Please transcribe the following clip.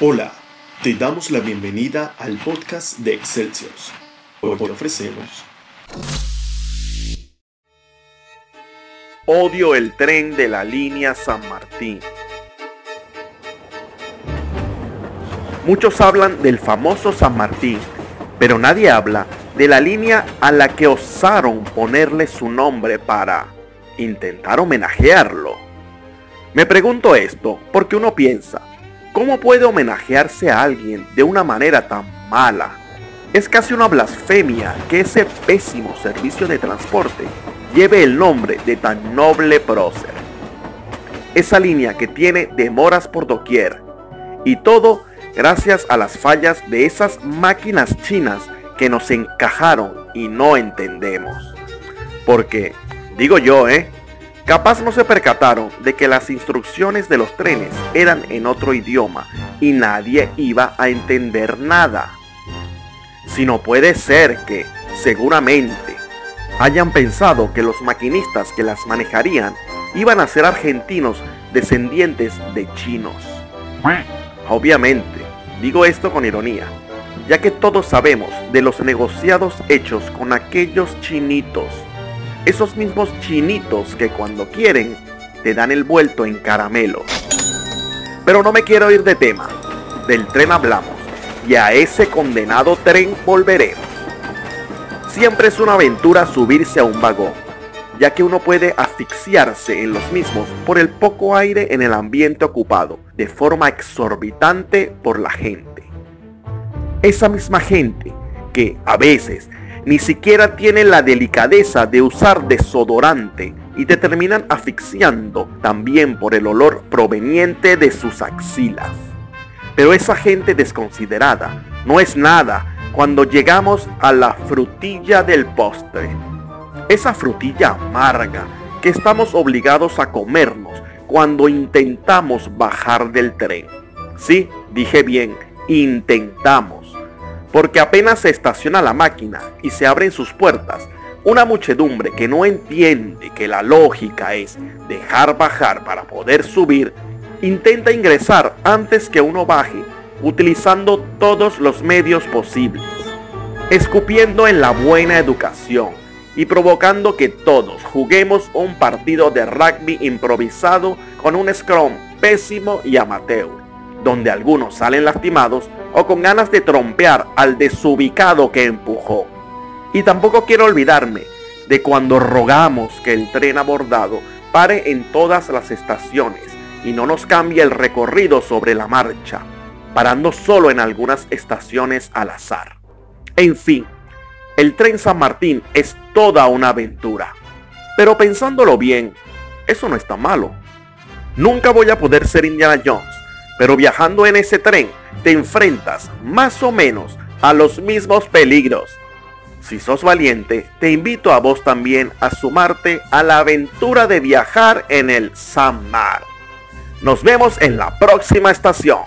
Hola, te damos la bienvenida al podcast de Excelsior. Hoy te ofrecemos Odio el tren de la línea San Martín. Muchos hablan del famoso San Martín, pero nadie habla de la línea a la que osaron ponerle su nombre para intentar homenajearlo. Me pregunto esto porque uno piensa, ¿cómo puede homenajearse a alguien de una manera tan mala? Es casi una blasfemia que ese pésimo servicio de transporte lleve el nombre de tan noble prócer. Esa línea que tiene demoras por doquier y todo gracias a las fallas de esas máquinas chinas que nos encajaron y no entendemos. Porque, digo yo, ¿eh? Capaz no se percataron de que las instrucciones de los trenes eran en otro idioma y nadie iba a entender nada. Si no puede ser que, seguramente, hayan pensado que los maquinistas que las manejarían iban a ser argentinos descendientes de chinos. Obviamente, digo esto con ironía, ya que todos sabemos de los negociados hechos con aquellos chinitos, esos mismos chinitos que cuando quieren te dan el vuelto en caramelo. Pero no me quiero ir de tema, del tren hablamos y a ese condenado tren volveremos. Siempre es una aventura subirse a un vagón, ya que uno puede asfixiarse en los mismos por el poco aire en el ambiente ocupado, de forma exorbitante por la gente. Esa misma gente que a veces ni siquiera tiene la delicadeza de usar desodorante y te terminan asfixiando también por el olor proveniente de sus axilas. Pero esa gente desconsiderada no es nada cuando llegamos a la frutilla del postre. Esa frutilla amarga que estamos obligados a comernos cuando intentamos bajar del tren. Sí, dije bien, intentamos. Porque apenas se estaciona la máquina y se abren sus puertas, una muchedumbre que no entiende que la lógica es dejar bajar para poder subir, intenta ingresar antes que uno baje utilizando todos los medios posibles, escupiendo en la buena educación y provocando que todos juguemos un partido de rugby improvisado con un scrum pésimo y amateur, donde algunos salen lastimados o con ganas de trompear al desubicado que empujó. Y tampoco quiero olvidarme de cuando rogamos que el tren abordado pare en todas las estaciones y no nos cambie el recorrido sobre la marcha parando solo en algunas estaciones al azar. En fin, el tren San Martín es toda una aventura. Pero pensándolo bien, eso no está malo. Nunca voy a poder ser Indiana Jones, pero viajando en ese tren te enfrentas más o menos a los mismos peligros. Si sos valiente, te invito a vos también a sumarte a la aventura de viajar en el San Mar. Nos vemos en la próxima estación.